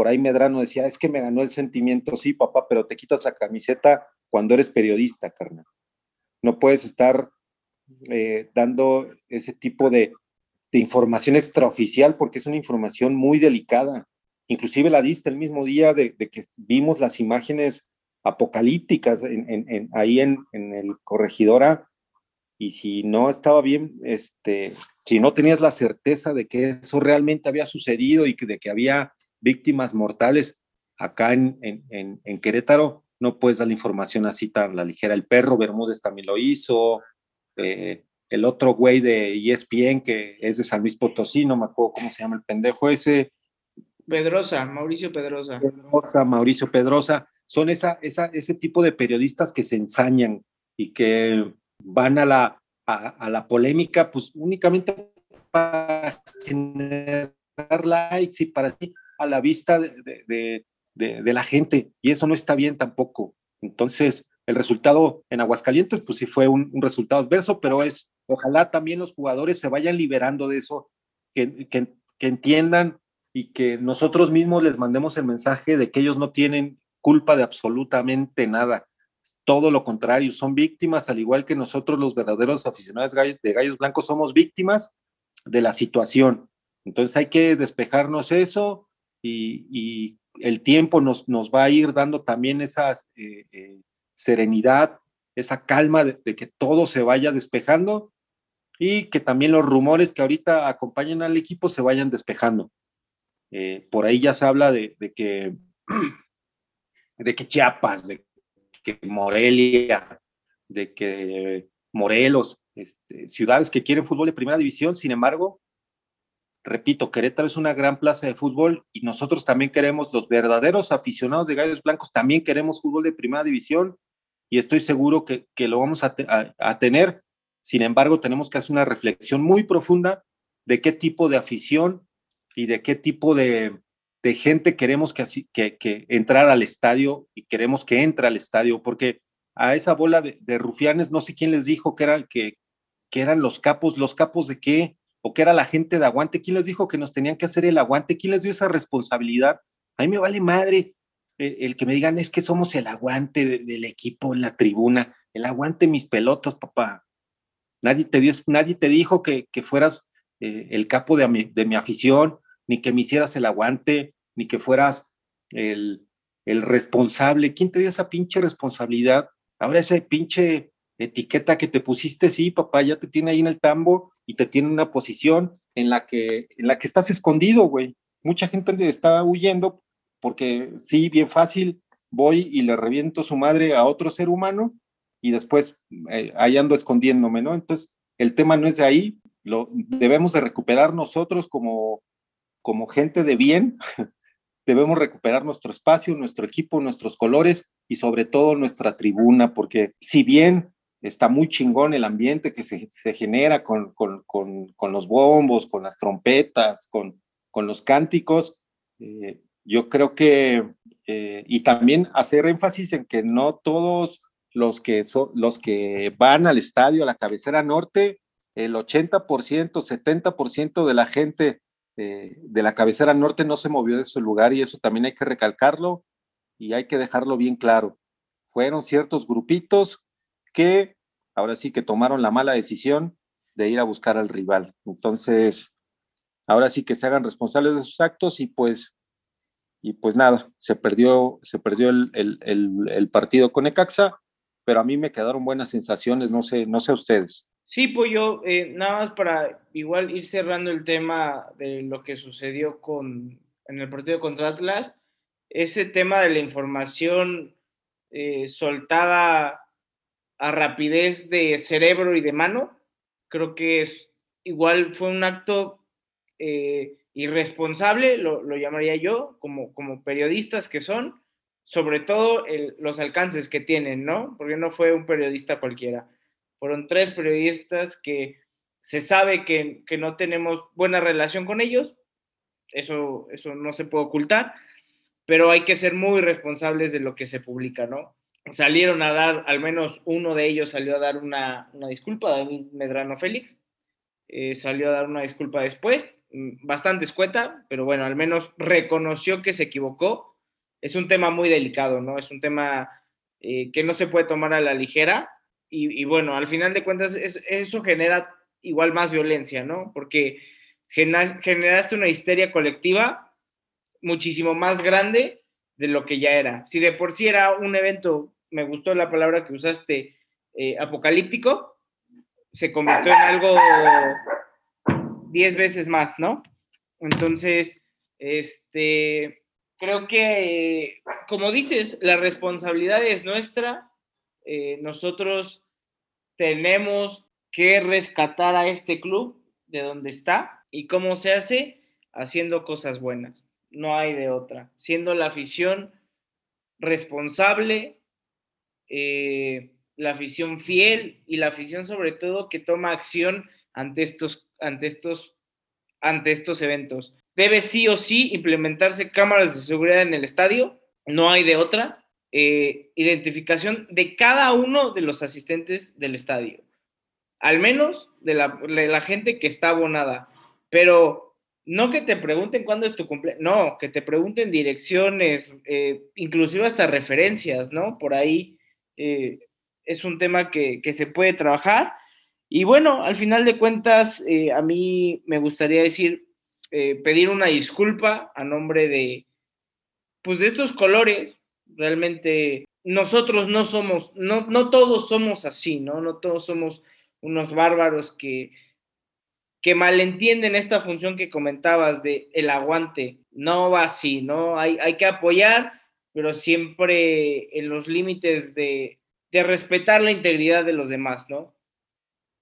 por ahí Medrano decía, es que me ganó el sentimiento, sí, papá, pero te quitas la camiseta cuando eres periodista, carnal. No puedes estar eh, dando ese tipo de, información extraoficial porque es una información muy delicada. Inclusive la diste el mismo día de, que vimos las imágenes apocalípticas en, ahí en, el corregidora y si no estaba bien, este, si no tenías la certeza de que eso realmente había sucedido y de que había víctimas mortales acá en, en, en, Querétaro, no puedes dar la información así tan la ligera. El perro Bermúdez también lo hizo, eh, el otro güey de ESPN que es de San Luis Potosí, no me acuerdo cómo se llama el pendejo ese. Pedrosa, Mauricio Pedrosa. Pedrosa, Mauricio Pedrosa. Son esa, esa, ese tipo de periodistas que se ensañan y que van a la, a, a la polémica, pues únicamente para generar likes y para a la vista de, de, la gente y eso no está bien tampoco. Entonces, el resultado en Aguascalientes, pues sí fue un, un resultado adverso, pero es, ojalá también los jugadores se vayan liberando de eso, que, que, que entiendan y que nosotros mismos les mandemos el mensaje de que ellos no tienen culpa de absolutamente nada. Todo lo contrario, son víctimas, al igual que nosotros los verdaderos aficionados de Gallos Blancos somos víctimas de la situación. Entonces hay que despejarnos eso, y, el tiempo nos, nos, va a ir dando también esa eh, eh, serenidad, esa calma de, que todo se vaya despejando y que también los rumores que ahorita acompañan al equipo se vayan despejando. Eh, por ahí ya se habla de, que, de que Chiapas, de que Morelia, de que Morelos este, ciudades que quieren fútbol de primera división, sin embargo, repito, Querétaro es una gran plaza de fútbol y nosotros también queremos, los verdaderos aficionados de Gallos Blancos, también queremos fútbol de primera división y estoy seguro que, lo vamos a, tener. Sin embargo, tenemos que hacer una reflexión muy profunda de qué tipo de afición y de qué tipo de, gente queremos que, así, que, que, entrar al estadio y queremos que entre al estadio, porque a esa bola de, rufianes, no sé quién les dijo que, era, que, que eran los capos, los capos de qué, o que era la gente de aguante, ¿quién les dijo que nos tenían que hacer el aguante? ¿Quién les dio esa responsabilidad? A mí me vale madre el, que me digan es que somos el aguante del equipo en la tribuna, el aguante mis pelotas, papá. Nadie te, dio, nadie te dijo que, que fueras eh, el capo de mi, de mi, afición, ni que me hicieras el aguante, ni que fueras el, el responsable. ¿Quién te dio esa pinche responsabilidad? Ahora esa pinche etiqueta que te pusiste, sí, papá, ya te tiene ahí en el tambo y te tiene una posición en la que, en la que estás escondido, güey. Mucha gente está huyendo porque sí, bien fácil, voy y le reviento su madre a otro ser humano y después eh, ahí ando escondiéndome, ¿no? Entonces, el tema no es de ahí, lo debemos de recuperar nosotros como, como gente de bien, debemos recuperar nuestro espacio, nuestro equipo, nuestros colores y sobre todo nuestra tribuna, porque si bien está muy chingón el ambiente que se, genera con, con, los bombos, con las trompetas, con, con los cánticos, eh, yo creo que, eh, y también hacer énfasis en que no todos los que, son, los que van al estadio, a la cabecera norte, el 80%, 70% de la gente eh, de la cabecera norte no se movió de su lugar y eso también hay que recalcarlo y hay que dejarlo bien claro. Fueron ciertos grupitos que ahora sí que tomaron la mala decisión de ir a buscar al rival. Entonces, ahora sí que se hagan responsables de sus actos y pues y pues nada, se perdió, se perdió el, el, partido con Ecaxa, pero a mí me quedaron buenas sensaciones, no sé, no sé ustedes. Sí, pues yo, eh, nada más para igual ir cerrando el tema de lo que sucedió con, en el partido contra Atlas, ese tema de la información eh, soltada a rapidez de cerebro y de mano, creo que es igual fue un acto eh, irresponsable, lo, llamaría yo, como, como periodistas que son, sobre todo los alcances que tienen, ¿no? Porque no fue un periodista cualquiera. Fueron tres periodistas que se sabe que, no tenemos buena relación con ellos, eso, eso no se puede ocultar, pero hay que ser muy responsables de lo que se publica, ¿no? Salieron a dar, al menos uno de ellos salió a dar una, una disculpa, David Medrano Félix, eh, salió a dar una disculpa después, Mm, bastante escueta, pero bueno, al menos reconoció que se equivocó. Es un tema muy delicado, ¿no? Es un tema eh, que no se puede tomar a la ligera y, bueno, al final de cuentas eso genera igual más violencia, ¿no? Porque generaste una histeria colectiva muchísimo más grande de lo que ya era. Si de por sí era un evento, me gustó la palabra que usaste, eh, apocalíptico, se convirtió en algo 10 veces más, ¿no? Entonces, este, creo que, como dices, la responsabilidad es nuestra. Eh, nosotros tenemos que rescatar a este club de donde está y cómo se hace haciendo cosas buenas. No hay de otra. Siendo la afición responsable, eh, la afición fiel y la afición sobre todo que toma acción ante estos ante estos, ante estos eventos. Debe sí o sí implementarse cámaras de seguridad en el estadio, no hay de otra. Eh, identificación de cada uno de los asistentes del estadio, al menos de la, gente que está abonada, pero no que te pregunten cuándo es tu cumpleaños, no, que te pregunten direcciones, eh, inclusive hasta referencias, ¿no? Por ahí eh, es un tema que, que, se puede trabajar y bueno, al final de cuentas, eh, a mí me gustaría decir, pedir una disculpa a nombre de, pues de estos colores. Realmente nosotros no somos, no, no todos somos así, ¿no? No todos somos unos bárbaros que, que malentienden esta función que comentabas de el aguante. No va así, ¿no? Hay, hay que apoyar, pero siempre en los límites de, de respetar la integridad de los demás, ¿no?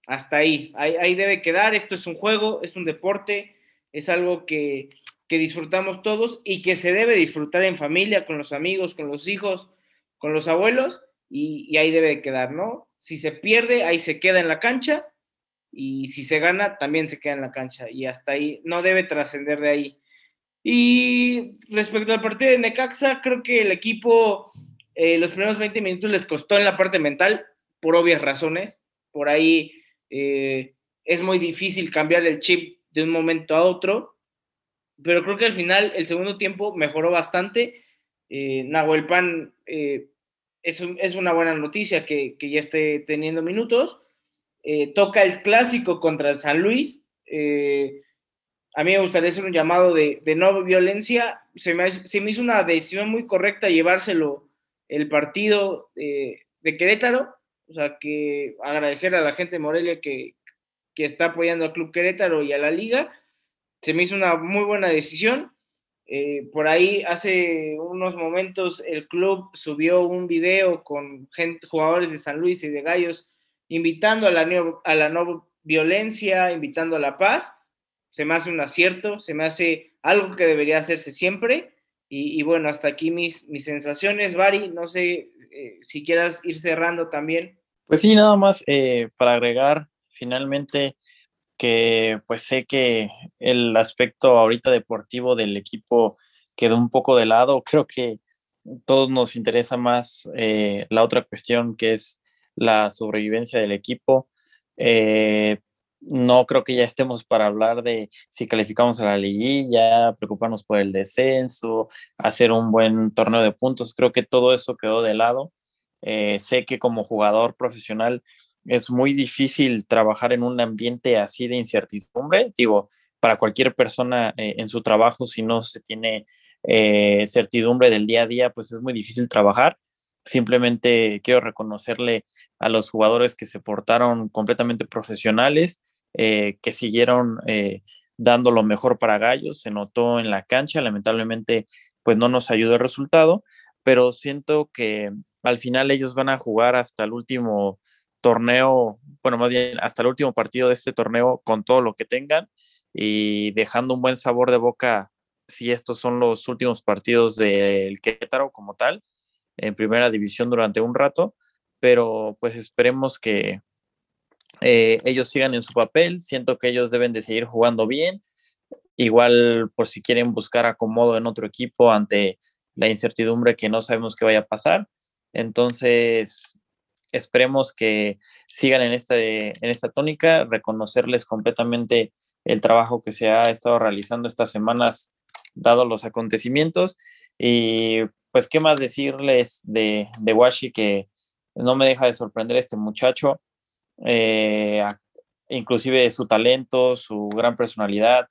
hasta ahí. ahí. debe quedar, esto es un juego, es un deporte, es algo que, disfrutamos todos y que se debe disfrutar en familia, con los amigos, con los hijos, con los abuelos, y, ahí debe quedar, ¿no? Si se pierde, ahí se queda en la cancha, y si se gana, también se queda en la cancha, y hasta ahí, no debe trascender de ahí. Y respecto al partido de Necaxa, creo que el equipo, eh, los primeros 20 minutos les costó en la parte mental, por obvias razones, por ahí eh, es muy difícil cambiar el chip de un momento a otro, pero creo que al final el segundo tiempo mejoró bastante. Eh, Nahuel Pan eh, es, es, una buena noticia que, que ya esté teniendo minutos. Eh, toca el clásico contra San Luis. a mí me gustaría hacer un llamado de, no violencia. Se me, se hizo una decisión muy correcta llevárselo el partido de Querétaro o sea, que agradecer a la gente de Morelia que, está apoyando al Club Querétaro y a la liga. Se me hizo una muy buena decisión. Eh, por ahí hace unos momentos el club subió un video con jugadores de San Luis y de Gallos invitando a la, a la no violencia, invitando a la paz. Se me hace un acierto, se me hace algo que debería hacerse siempre. Y, bueno, hasta aquí mis, mis sensaciones, Bari. No sé eh, si quieras ir cerrando también. Pues sí, nada más eh, para agregar finalmente que pues sé que el aspecto ahorita deportivo del equipo quedó un poco de lado. Creo que todos nos interesa más eh, la otra cuestión que es la sobrevivencia del equipo. Eh, no creo que ya estemos para hablar de si calificamos a la liguilla, preocuparnos por el descenso, hacer un buen torneo de puntos. Creo que todo eso quedó de lado. Eh, sé que como jugador profesional es muy difícil trabajar en un ambiente así de incertidumbre. Digo, para cualquier persona eh, en su trabajo, si no se tiene certidumbre del día a día, pues es muy difícil trabajar. Simplemente quiero reconocerle a los jugadores que se portaron completamente profesionales, que siguieron dando lo mejor para Gallos. Se notó en la cancha, lamentablemente, pues no nos ayudó el resultado, pero siento que al final ellos van a jugar hasta el último torneo, bueno, más bien hasta el último partido de este torneo con todo lo que tengan y dejando un buen sabor de boca si estos son los últimos partidos del Querétaro como tal, en primera división durante un rato, pero pues esperemos que eh, ellos sigan en su papel, siento que ellos deben de seguir jugando bien, igual por si quieren buscar acomodo en otro equipo ante la incertidumbre que no sabemos qué vaya a pasar, entonces, esperemos que sigan en esta, en esta tónica, reconocerles completamente el trabajo que se ha estado realizando estas semanas, dado los acontecimientos. Y pues, ¿qué más decirles de, de Washi que no me deja de sorprender este muchacho? Eh, inclusive su talento, su gran personalidad.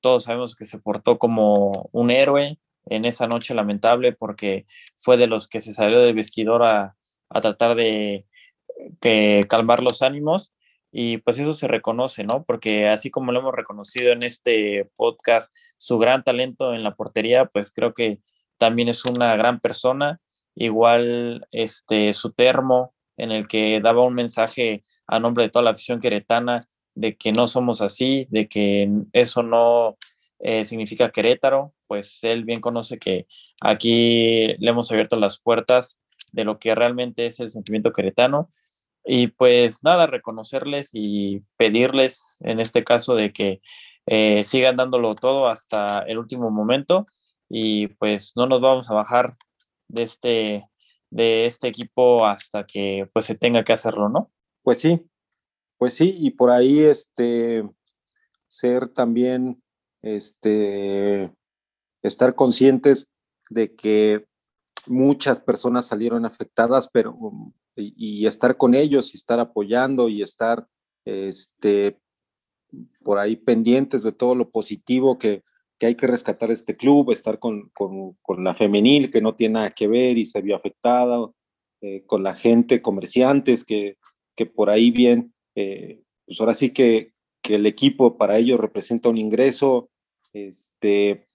Todos sabemos que se portó como un héroe, en esa noche lamentable porque fue de los que se salió del vestidor a, tratar de que calmar los ánimos y pues eso se reconoce, ¿no? Porque así como lo hemos reconocido en este podcast, su gran talento en la portería, pues creo que también es una gran persona. Igual este su termo en el que daba un mensaje a nombre de toda la afición queretana de que no somos así, de que eso no eh, significa Querétaro, pues él bien conoce que aquí le hemos abierto las puertas de lo que realmente es el sentimiento queretano. Y pues nada, reconocerles y pedirles en este caso de que eh, sigan dándolo todo hasta el último momento y pues no nos vamos a bajar de este, de este equipo hasta que pues se tenga que hacerlo, ¿no? Pues sí, pues sí, y por ahí este ser también este, estar conscientes de que muchas personas salieron afectadas, pero y, estar con ellos y estar apoyando y estar este, por ahí pendientes de todo lo positivo que, que hay que rescatar este club, estar con, con, la femenil que no tiene nada que ver y se vio afectada, eh, con la gente, comerciantes que, que por ahí bien, eh, pues ahora sí que, que el equipo para ellos representa un ingreso, este,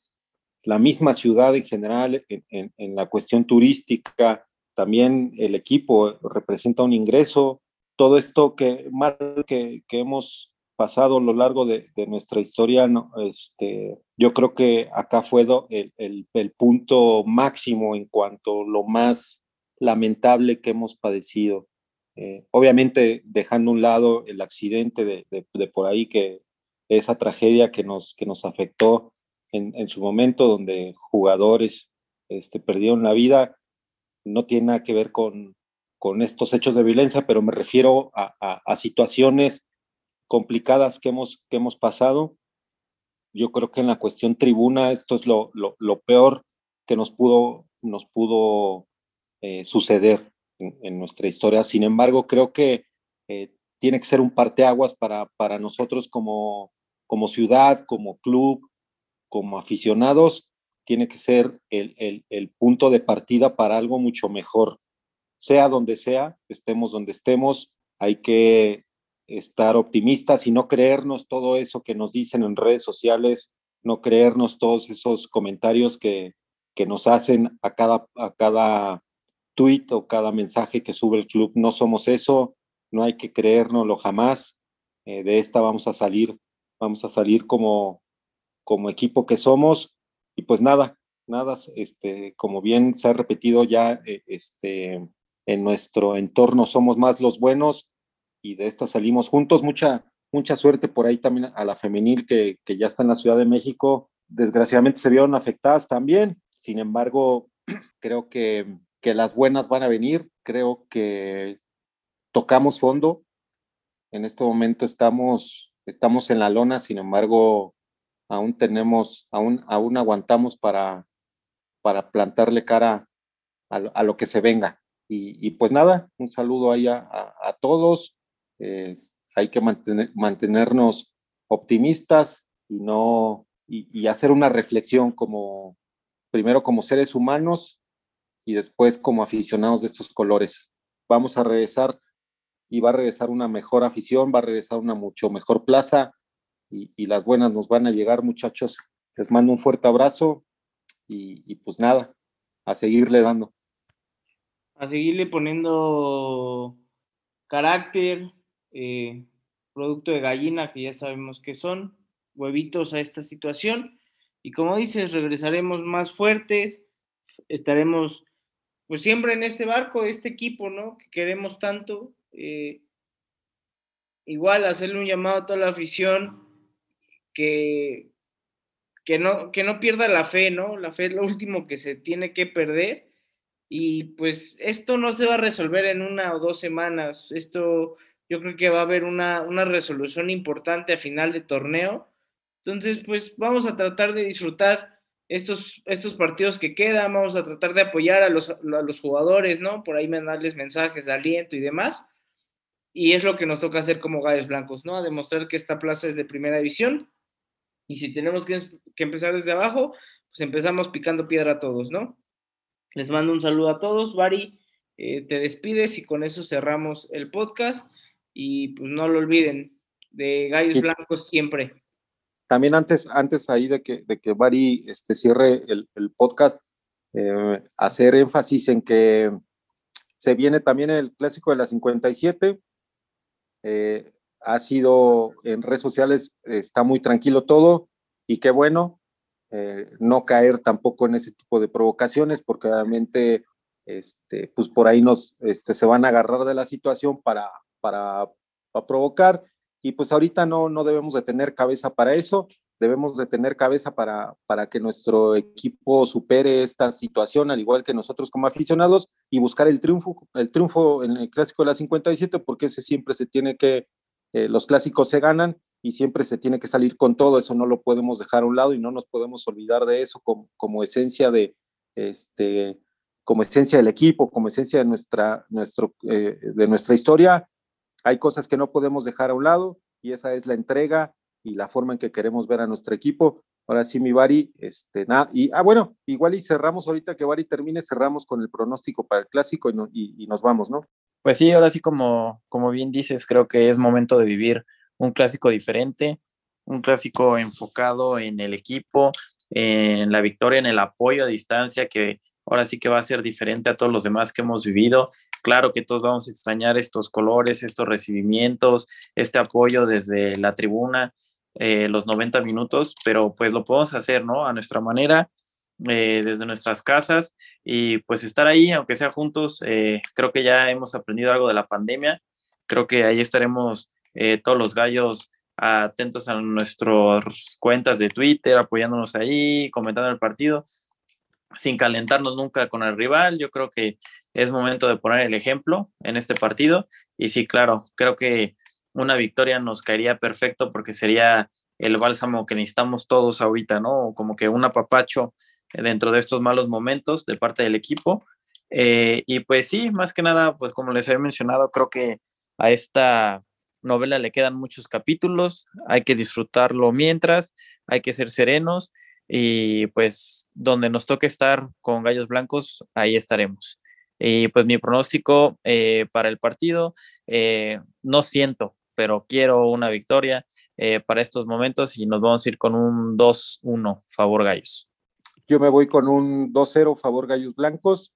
la misma ciudad en general, en, en, la cuestión turística, también el equipo representa un ingreso, todo esto que, que, que hemos pasado a lo largo de, nuestra historia, este, yo creo que acá fue el, el, punto máximo en cuanto a lo más lamentable que hemos padecido. Eh, obviamente dejando un lado el accidente de, de, por ahí, que esa tragedia que nos, que nos afectó en, en su momento, donde jugadores este, perdieron la vida, no tiene nada que ver con, con estos hechos de violencia, pero me refiero a, a situaciones complicadas que hemos, que hemos pasado. Yo creo que en la cuestión tribuna esto es lo, lo, lo peor que nos pudo, nos pudo eh, suceder en, nuestra historia. Sin embargo, creo que eh, tiene que ser un parteaguas para, para nosotros como, como ciudad, como club, como aficionados, tiene que ser el, el, el punto de partida para algo mucho mejor. Sea donde sea, estemos donde estemos, hay que estar optimistas y no creernos todo eso que nos dicen en redes sociales, no creernos todos esos comentarios que, que nos hacen a cada, a cada tweet o cada mensaje que sube el club. No somos eso, no hay que creérnoslo jamás. Eh, de esta vamos a salir, vamos a salir como, como equipo que somos. Y pues nada, nada, este, como bien se ha repetido ya, eh, este, en nuestro entorno somos más los buenos y de esta salimos juntos. Mucha, mucha suerte por ahí también a la femenil que, que ya está en la Ciudad de México. Desgraciadamente se vieron afectadas también. Sin embargo, creo que, que las buenas van a venir. Creo que tocamos fondo. En este momento estamos, estamos en la lona, sin embargo, aún tenemos, aún, aún aguantamos para, para plantarle cara a, a lo que se venga. Y, y, pues nada, un saludo ahí a, a, a todos. Hay que mantener, mantenernos optimistas y no y, hacer una reflexión como primero como seres humanos y después como aficionados de estos colores. Vamos a regresar y va a regresar una mejor afición, va a regresar una mucho mejor plaza y, y las buenas nos van a llegar, muchachos. Les mando un fuerte abrazo y, y pues nada, a seguirle dando. A seguirle poniendo carácter, eh, producto de gallina, que ya sabemos que son, huevitos a esta situación. Y como dices, regresaremos más fuertes, estaremos pues siempre en este barco, este equipo, ¿no? Que queremos tanto. Eh, igual hacerle un llamado a toda la afición que, que, no, que no pierda la fe, ¿no? La fe es lo último que se tiene que perder. Y pues esto no se va a resolver en una o dos semanas. Esto yo creo que va a haber una, una resolución importante a final de torneo. Entonces, pues vamos a tratar de disfrutar estos, estos partidos que quedan, vamos a tratar de apoyar a los, a los jugadores, ¿no? Por ahí mandarles mensajes de aliento y demás. Y es lo que nos toca hacer como Gallos Blancos, ¿no? A demostrar que esta plaza es de primera división. Y si tenemos que, que empezar desde abajo, pues empezamos picando piedra a todos, ¿no? Les mando un saludo a todos. Bari, eh, te despides y con eso cerramos el podcast y pues no lo olviden, de Gallos Blancos siempre. También antes, antes ahí de que, de que Bari este, cierre el, el podcast, eh, hacer énfasis en que se viene también el clásico de la 57. Eh, ha sido en redes sociales, está muy tranquilo todo y qué bueno, eh, no caer tampoco en ese tipo de provocaciones porque obviamente este, pues por ahí nos este, se van a agarrar de la situación para para, provocar. Y pues ahorita no, no debemos de tener cabeza para eso, debemos de tener cabeza para, para que nuestro equipo supere esta situación, al igual que nosotros como aficionados, y buscar el triunfo, el triunfo en el clásico de la 57, porque ese siempre se tiene que, eh, los clásicos se ganan y siempre se tiene que salir con todo, eso no lo podemos dejar a un lado y no nos podemos olvidar de eso como, como esencia de, este, como esencia del equipo, como esencia de nuestra, nuestro, eh, de nuestra historia hay cosas que no podemos dejar a un lado y esa es la entrega y la forma en que queremos ver a nuestro equipo. Ahora sí, mi Bari, este, nada, y, ah, bueno, igual y cerramos ahorita que Bari termine, cerramos con el pronóstico para el clásico y, y, nos vamos, ¿no? Pues sí, ahora sí, como, como bien dices, creo que es momento de vivir un clásico diferente, un clásico enfocado en el equipo, en la victoria, en el apoyo a distancia que, ahora sí que va a ser diferente a todos los demás que hemos vivido. Claro que todos vamos a extrañar estos colores, estos recibimientos, este apoyo desde la tribuna, eh, los 90 minutos, pero pues lo podemos hacer, ¿no? A nuestra manera, eh, desde nuestras casas y pues estar ahí, aunque sea juntos, eh, creo que ya hemos aprendido algo de la pandemia, creo que ahí estaremos todos los gallos atentos a nuestras cuentas de Twitter, apoyándonos ahí, comentando el partido sin calentarnos nunca con el rival. Yo creo que es momento de poner el ejemplo en este partido. Y sí, claro, creo que una victoria nos caería perfecto porque sería el bálsamo que necesitamos todos ahorita, ¿no? Como que un apapacho dentro de estos malos momentos de parte del equipo. Eh, y pues sí, más que nada, pues como les había mencionado, creo que a esta novela le quedan muchos capítulos, hay que disfrutarlo mientras, hay que ser serenos y pues donde nos toque estar con Gallos Blancos, ahí estaremos. Y pues mi pronóstico eh, para el partido, eh, no siento, pero quiero una victoria eh, para estos momentos y nos vamos a ir con un 2-1 favor Gallos. Yo me voy con un 2-0 favor Gallos Blancos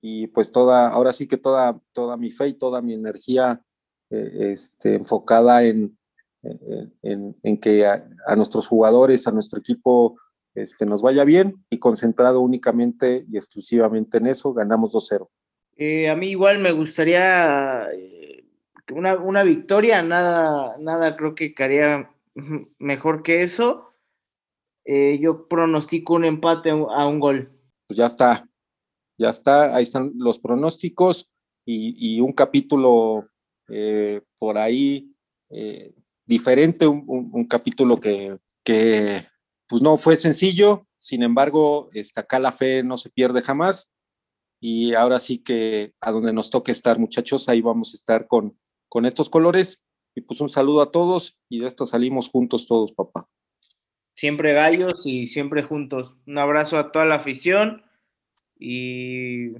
y pues toda, ahora sí que toda, toda mi fe y toda mi energía este, enfocada en, en, que a, nuestros jugadores, a nuestro equipo este, nos vaya bien y concentrado únicamente y exclusivamente en eso, ganamos 2-0. Eh, a mí igual me gustaría eh, una, una, victoria, nada, nada creo que haría mejor que eso. Eh, yo pronostico un empate a un gol. Pues ya está, ya está, ahí están los pronósticos y, y un capítulo por ahí diferente, un, un, un capítulo que, que pues no fue sencillo, sin embargo, está acá la fe no se pierde jamás y ahora sí que a donde nos toque estar, muchachos, ahí vamos a estar con, con estos colores y pues un saludo a todos y de esto salimos juntos todos, papá. Siempre gallos y siempre juntos. Un abrazo a toda la afición y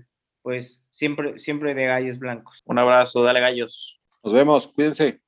pues siempre, siempre de gallos blancos. Un abrazo, dale gallos. Nos vemos, cuídense.